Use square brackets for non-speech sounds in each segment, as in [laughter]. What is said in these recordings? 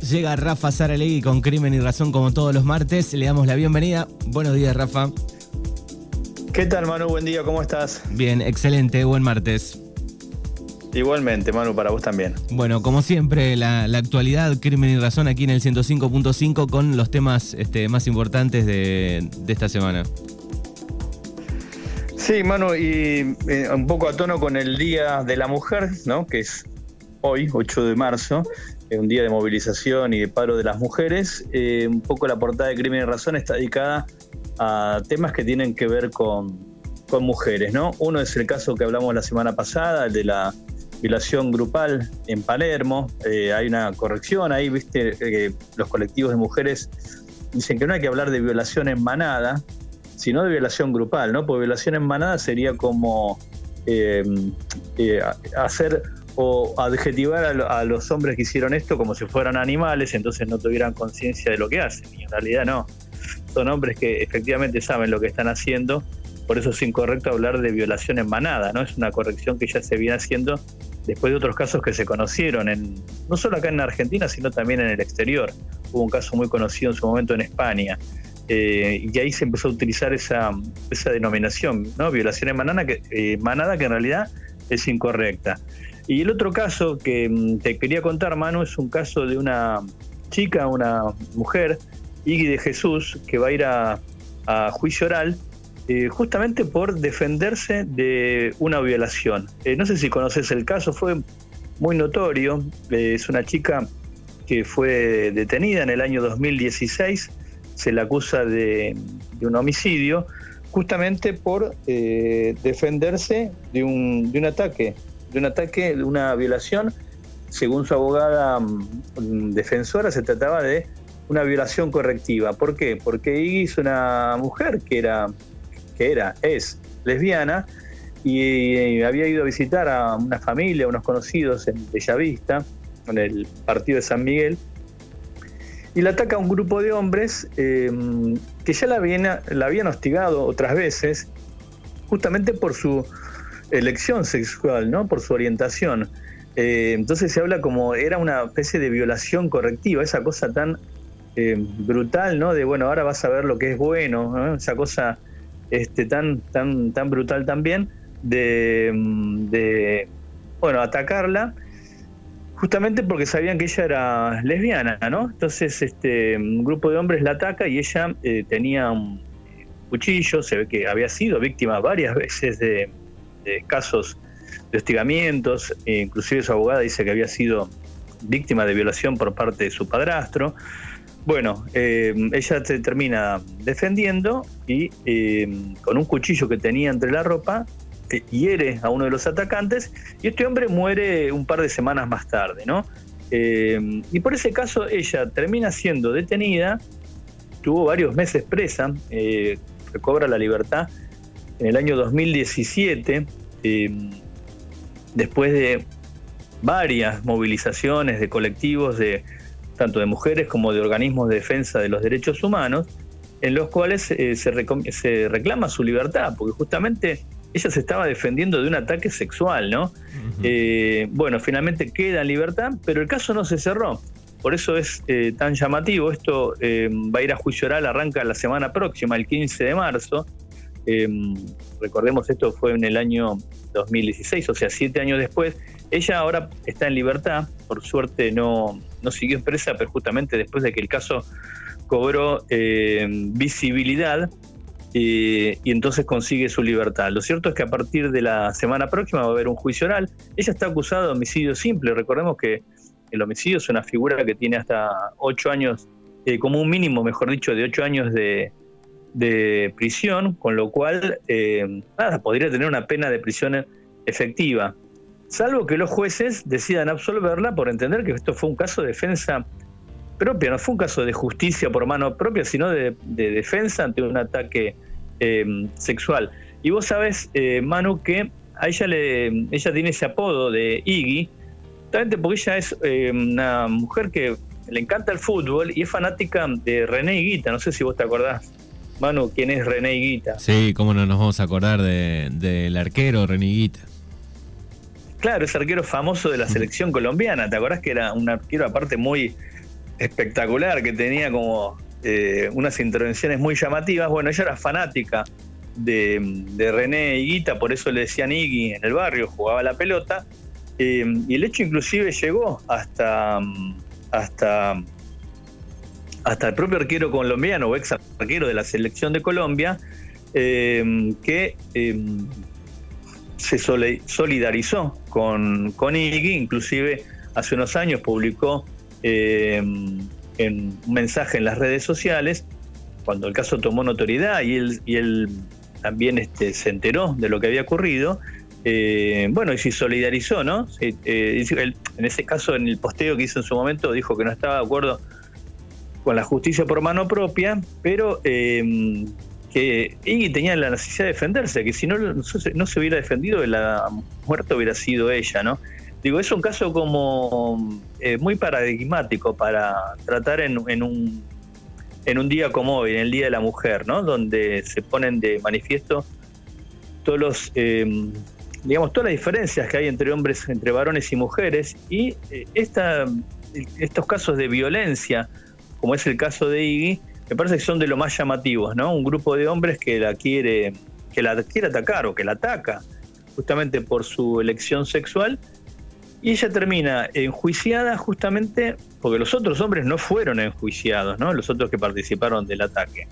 llega Rafa Saralegui con Crimen y Razón como todos los martes. Le damos la bienvenida. Buenos días, Rafa. ¿Qué tal, Manu? Buen día, ¿cómo estás? Bien, excelente, buen martes. Igualmente, Manu, para vos también. Bueno, como siempre, la, actualidad, crimen y razón aquí en el 105.5 con los temas este, más importantes de, esta semana. Sí, Manu, y eh, un poco a tono con el Día de la Mujer, ¿no? Que es hoy, 8 de marzo, un día de movilización y de paro de las mujeres. Eh, un poco la portada de Crimen y Razón está dedicada a temas que tienen que ver con, con mujeres, ¿no? Uno es el caso que hablamos la semana pasada, el de la violación grupal en Palermo. Eh, hay una corrección ahí, viste, eh, los colectivos de mujeres dicen que no hay que hablar de violación en manada, sino de violación grupal, ¿no? Porque violación en manada sería como eh, hacer o adjetivar a, los hombres que hicieron esto como si fueran animales, entonces no tuvieran conciencia de lo que hacen. Y en realidad no. Son hombres que efectivamente saben lo que están haciendo por eso es incorrecto hablar de violación en manada, ¿no? Es una corrección que ya se viene haciendo después de otros casos que se conocieron, en, no solo acá en Argentina, sino también en el exterior. Hubo un caso muy conocido en su momento en España. Eh, y ahí se empezó a utilizar esa, esa denominación, ¿no? Violación en manada que, eh, manada que en realidad es incorrecta. Y el otro caso que mm, te quería contar, Manu, es un caso de una chica, una mujer, Iggy de Jesús, que va a ir a, juicio oral eh, justamente por defenderse de una violación. Eh, no sé si conoces el caso, fue muy notorio. Eh, es una chica que fue detenida en el año 2016, se la acusa de, un homicidio, justamente por defenderse de un, de un ataque, de un ataque, de una violación. Según su abogada mm, defensora, se trataba de una violación correctiva. ¿Por qué? Porque Iggy es una mujer que era que era, es lesbiana, y, había ido a visitar a una familia, a unos conocidos en Bellavista, en el partido de San Miguel, y la ataca a un grupo de hombres eh, que ya la habían, la habían hostigado otras veces, justamente por su elección sexual, ¿no? por su orientación. Eh, entonces se habla como era una especie de violación correctiva, esa cosa tan eh, brutal, ¿no? De bueno, ahora vas a ver lo que es bueno, esa cosa este, tan, tan, tan brutal también de, bueno, atacarla justamente porque sabían que ella era lesbiana, ¿no? Entonces, este, un grupo de hombres la ataca y ella eh, tenía un cuchillo, se ve que había sido víctima varias [laughs] veces de, casos de hostigamientos, e inclusive su abogada dice que había sido víctima de violación por parte de su padrastro. Bueno, eh, ella se termina defendiendo y eh, con un cuchillo que tenía entre la ropa eh, hiere a uno de los atacantes y este hombre muere un par de semanas más tarde, ¿no? y por ese caso ella termina siendo detenida, tuvo varios meses presa, recobra la libertad en el año 2017, después de varias movilizaciones de colectivos de tanto de mujeres como de organismos de defensa de los derechos humanos, en los cuales eh, se, reclama su libertad, porque justamente ella se estaba defendiendo de un ataque sexual, ¿no? Eh, bueno, finalmente queda en libertad, pero el caso no se cerró. Por eso es eh, tan llamativo. Esto va a ir a juicio oral, arranca la semana próxima, el 15 de marzo. Recordemos, esto fue en el año 2016, o sea, siete años después. Ella ahora está en libertad, por suerte no, no siguió presa, pero justamente después de que el caso cobró eh, visibilidad eh, y entonces consigue su libertad. Lo cierto es que a partir de la semana próxima va a haber un juicio oral. Ella está acusada de homicidio simple. Recordemos que el homicidio es una figura que tiene hasta ocho años, eh, como un mínimo, mejor dicho, de ocho años de, de prisión, con lo cual, nada, podría tener una pena de prisión efectiva salvo que los jueces decidan absolverla por entender que esto fue un caso de defensa propia, no fue un caso de justicia por mano propia, sino de, defensa ante un ataque em, sexual. Y vos sabés, eh, Manu, que a ella, le, ella tiene ese apodo de Iggy, justamente porque ella es em, una mujer que le encanta el fútbol y es fanática de René Higuita, no sé si vos te acordás. Manu, ¿quién es René Higuita? Sí, cómo no nos vamos a acordar del arquero René Higuita. Claro, es arquero famoso de la selección colombiana. ¿Te acordás que era un arquero aparte muy, espectacular, que tenía como eh, unas intervenciones muy llamativas. Bueno, ella era fanática de, René Higuita, por eso le decían Iggy en el barrio, jugaba la pelota. Eh, y el hecho inclusive llegó hasta, hasta, hasta el propio arquero colombiano o ex arquero de la selección de Colombia, eh, que se solidarizó con, con Iggy, inclusive hace unos años publicó en un mensaje en las redes sociales, cuando el caso tomó notoriedad y él, también este, se enteró de lo que había ocurrido, eh, bueno, y se solidarizó, ¿no? Eh, en ese caso, en el posteo que hizo en su momento, dijo que no estaba de acuerdo con la justicia por mano propia, pero eh, que Iggy tenía la necesidad de defenderse, que si no, no se hubiera defendido, la muerte hubiera sido ella, ¿no? Digo, es un caso como eh, muy paradigmático para tratar en, un, en un día como hoy, en el Día de la Mujer, ¿no? Donde se ponen de manifiesto todos los, em, digamos, todas las diferencias que hay entre hombres, entre varones y mujeres, y eh, esta, estos casos de violencia, como es el caso de Iggy, me parece que son de lo más llamativos, ¿no? Un grupo de hombres que la quiere, que la quiere atacar o que la ataca justamente por su elección sexual y ella termina enjuiciada justamente porque los otros hombres no fueron enjuiciados, ¿no? Los otros que participaron del ataque.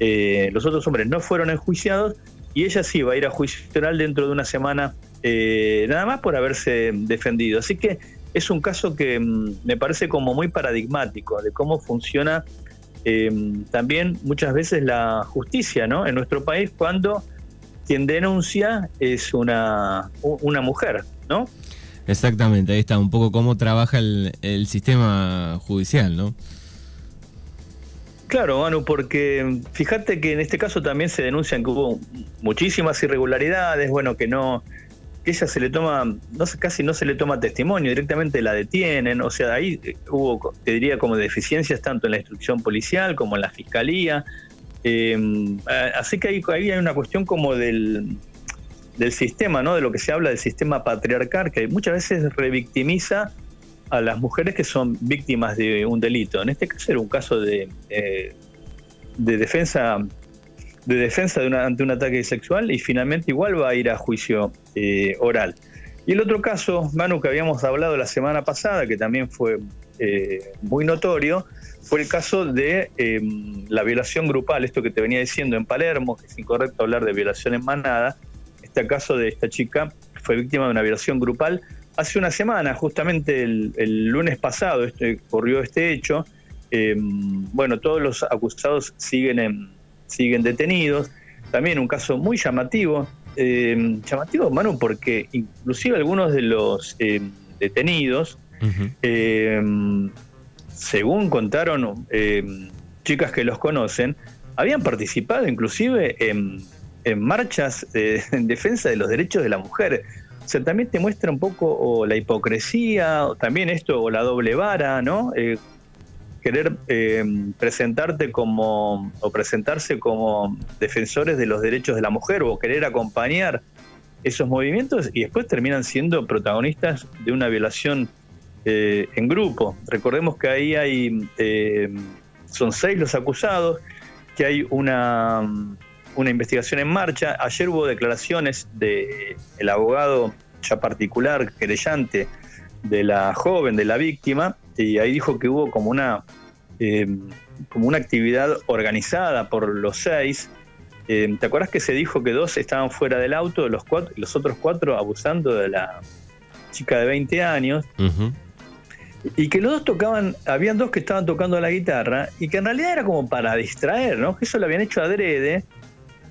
Eh, los otros hombres no fueron enjuiciados y ella sí va a ir a juicio oral dentro de una semana, eh, nada más por haberse defendido. Así que es un caso que mm, me parece como muy paradigmático de cómo funciona eh, también muchas veces la justicia, ¿no? En nuestro país cuando quien denuncia es una, una mujer, ¿no? Exactamente, ahí está un poco cómo trabaja el, sistema judicial, ¿no? Claro, Manu, porque fíjate que en este caso también se denuncian que hubo muchísimas irregularidades, bueno, que no, que ella se le toma, no sé, casi no se le toma testimonio, directamente la detienen, o sea, ahí hubo, te diría, como deficiencias tanto en la instrucción policial como en la fiscalía, eh, así que ahí, ahí hay una cuestión como del, del sistema, ¿no? De lo que se habla del sistema patriarcal, que muchas veces revictimiza a las mujeres que son víctimas de un delito. En este caso era un caso de, eh, de defensa de defensa de ante un ataque sexual y finalmente igual va a ir a juicio eh, oral. Y el otro caso, Manu, que habíamos hablado la semana pasada, que también fue eh, muy notorio, fue el caso de em, la violación grupal, esto que te venía diciendo en Palermo, que es incorrecto hablar de violación en manada, este caso de esta chica fue víctima de una violación grupal hace una semana, justamente el, lunes pasado, este, ocurrió este hecho. Em, bueno, todos los acusados siguen, siguen detenidos. También un caso muy llamativo. Em, llamativo, Manu, porque inclusive algunos de los em, detenidos, según contaron chicas que los conocen, habían participado inclusive en en marchas [laughs] en defensa de los derechos de la mujer. O sea, también te muestra un poco la hipocresía, también esto, o la doble vara, ¿no? Eh, querer eh, presentarte como, o presentarse como defensores de los derechos de la mujer, o querer acompañar esos movimientos y después terminan siendo protagonistas de una violación eh, en grupo. Recordemos que ahí hay, son seis los acusados, que hay una una investigación en marcha. Ayer hubo declaraciones del el abogado ya particular, querellante de la joven, de la víctima, y ahí dijo que hubo como una, eh, como una actividad organizada por los seis. Eh, ¿Te acuerdas que se dijo que dos estaban fuera del auto, los, cuatro, los otros cuatro abusando de la chica de 20 años? Y que los dos tocaban, habían dos que estaban tocando la guitarra y que en realidad era como para distraer, ¿no? Que eso lo habían hecho adrede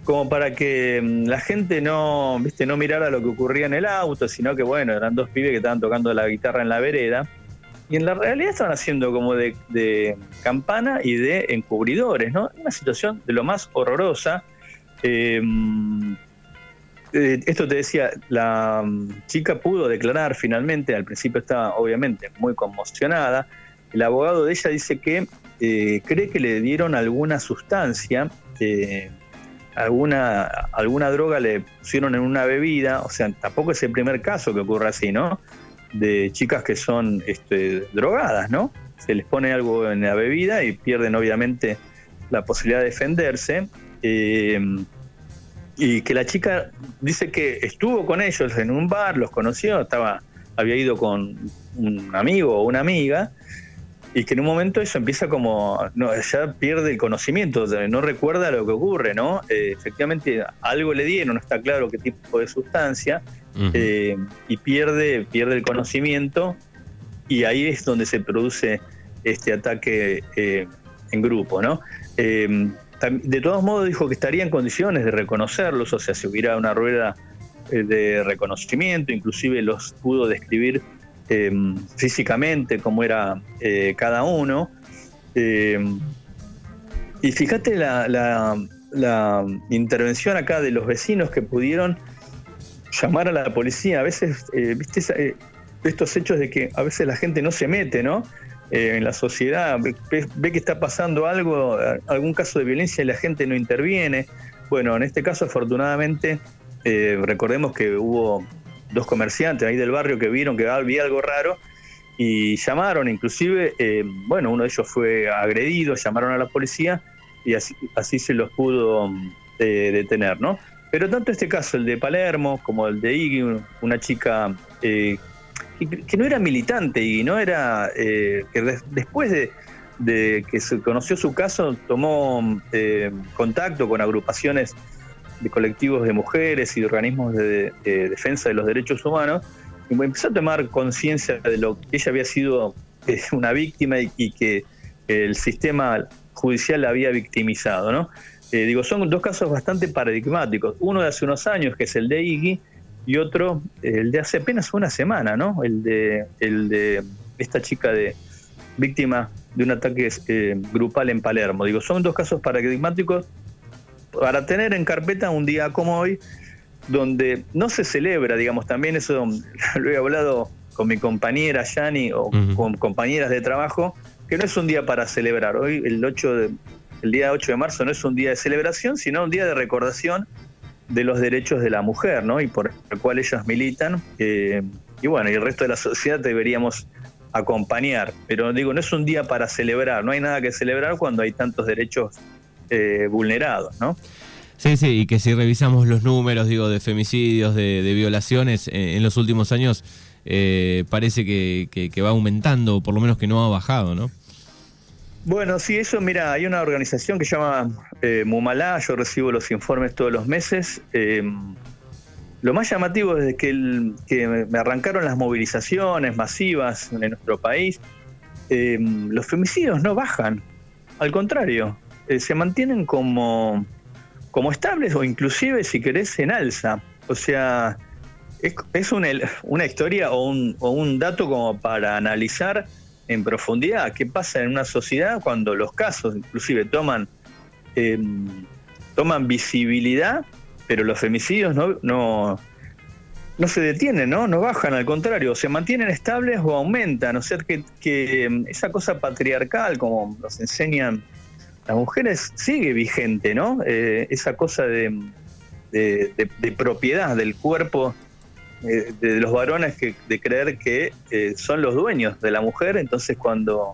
como para que mm, la gente no, viste, no mirara lo que ocurría en el auto, sino que bueno, eran dos pibes que estaban tocando la guitarra en la vereda. Y en la realidad estaban haciendo como de, campana y de encubridores, ¿no? Una situación de lo más horrorosa. Em, eh, esto te decía, la mm, chica pudo declarar finalmente, al principio estaba obviamente muy conmocionada. El abogado de ella dice que eh, cree que le dieron alguna sustancia. Eh, alguna, alguna droga le pusieron en una bebida, o sea, tampoco es el primer caso que ocurre así, ¿no? De chicas que son este, drogadas, ¿no? se les pone algo en la bebida y pierden obviamente la posibilidad de defenderse. Eh, y que la chica dice que estuvo con ellos en un bar, los conoció, estaba, había ido con un amigo o una amiga, y que en un momento eso empieza como, no, ya pierde el conocimiento, no recuerda lo que ocurre, ¿no? Eh, efectivamente algo le dieron, no está claro qué tipo de sustancia, eh, y pierde, pierde el conocimiento, y ahí es donde se produce este ataque eh, en grupo, ¿no? de todos modos dijo que estaría en condiciones de reconocerlos, o sea, si hubiera una rueda de reconocimiento, inclusive los pudo describir físicamente cómo era eh, cada uno. Y fíjate la, intervención acá de los vecinos que pudieron llamar a la policía. A veces, eh, viste, eh, estos hechos de que a veces la gente no se mete, ¿no? en la sociedad, ve, ve, que está pasando algo, algún caso de violencia y la gente no interviene. Bueno, en este caso, afortunadamente, recordemos que hubo dos comerciantes ahí del barrio que vieron que había algo raro y llamaron, inclusive, eh, bueno, uno de ellos fue agredido, llamaron a la policía y así, así se los pudo eh, detener, ¿no? Pero tanto este caso, el de Palermo, como el de Iggy, una chica eh, que, no era militante y no era, que después de, que se conoció su caso, tomó contacto con agrupaciones de colectivos de mujeres y de organismos de, defensa de los derechos humanos, y empezó a tomar conciencia de lo que ella había sido eh, una víctima y, que el sistema judicial la había victimizado. ¿no? Eh, digo, son dos casos bastante paradigmáticos. Uno de hace unos años, que es el de Iggy, y otro, el de hace apenas una semana, ¿no? El de, el de esta chica de víctima de un ataque eh, grupal en Palermo. Digo, son dos casos paradigmáticos para tener en carpeta un día como hoy, donde no se celebra, digamos, también eso [laughs] lo he hablado con mi compañera Yani o con compañeras de trabajo, que no es un día para celebrar. Hoy, el, 8 de, el día 8 de marzo, no es un día de celebración, sino un día de recordación de los derechos de la mujer, ¿no? Y por el cual ellas militan. Y bueno, y el resto de la sociedad deberíamos acompañar. Pero digo, no es un día para celebrar, no hay nada que celebrar cuando hay tantos derechos eh, vulnerados, ¿no? Sí, sí, y que si revisamos los números, digo, de femicidios, de, violaciones, eh, en los últimos años eh, parece que, va aumentando, o por lo menos que no ha bajado, ¿no? Bueno, sí, eso, mira, hay una organización que se llama Mumalá, yo recibo los informes todos los meses. lo más llamativo es que, que me arrancaron las movilizaciones masivas en nuestro país, los femicidios no bajan, al contrario, eh, se mantienen como, como estables o inclusive, si querés, en alza. O sea, es, una, una, historia o un, o un dato como para analizar en profundidad qué pasa en una sociedad cuando los casos inclusive toman, em, toman visibilidad, pero los femicidios no, no, no se detienen, ¿no? No bajan, al contrario, se mantienen estables o aumentan. O sea, que, que em, esa cosa patriarcal, como nos enseñan las mujeres sigue vigente, ¿no? Eh, esa cosa de, propiedad del cuerpo eh, de los varones que, de creer que eh, son los dueños de la mujer, entonces cuando...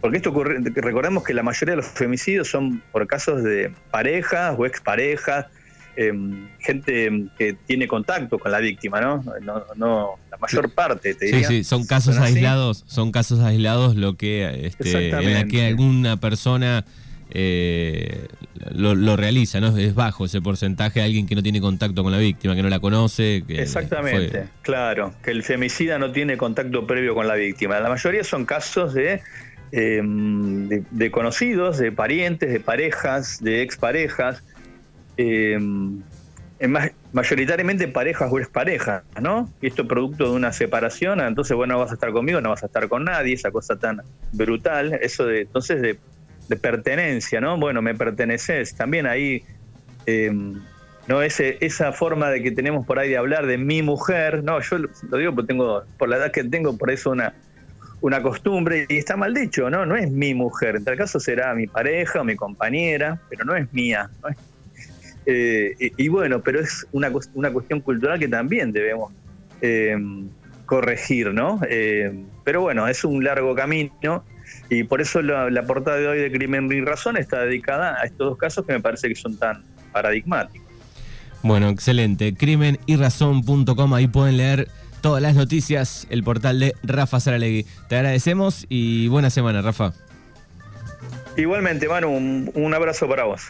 Porque esto ocurre, recordemos que la mayoría de los femicidios son por casos de parejas o exparejas, em, gente que tiene contacto con la víctima, ¿no? No, la mayor parte, te diría. Sí, sí, son casos aislados, son casos aislados lo que este, en la que alguna persona eh, lo, realiza, ¿no? Es bajo ese porcentaje de alguien que no tiene contacto con la víctima, que no la conoce. Exactamente, claro, que el femicida no tiene contacto previo con la víctima. La mayoría son casos de, em, de, conocidos, de parientes, de parejas, de exparejas. Eh, mayoritariamente parejas o exparejas, ¿no? Y esto producto de una separación, entonces, bueno, vas a estar conmigo, no vas a estar con nadie, esa cosa tan brutal, eso de, entonces, de de pertenencia, ¿no? Bueno, me perteneces. También ahí, em, ¿no? Ese, esa forma de que tenemos por ahí de hablar de mi mujer, no, yo lo digo porque tengo, por la edad que tengo, por eso una, una costumbre, y está mal dicho, ¿no? No es mi mujer, en tal caso será mi pareja o mi compañera, pero no es mía, eh, y, bueno, pero es una, una cuestión cultural que también debemos em, corregir, ¿no? Em, pero bueno, es un largo camino Y por eso la, portada de hoy de Crimen y Razón está dedicada a estos dos casos que me parece que son tan paradigmáticos. Bueno, excelente. Crimen y Razón.com, ahí pueden leer todas las noticias, el portal de Rafa Saralegui. Te agradecemos y buena semana, Rafa. Igualmente, Manu, un abrazo para vos.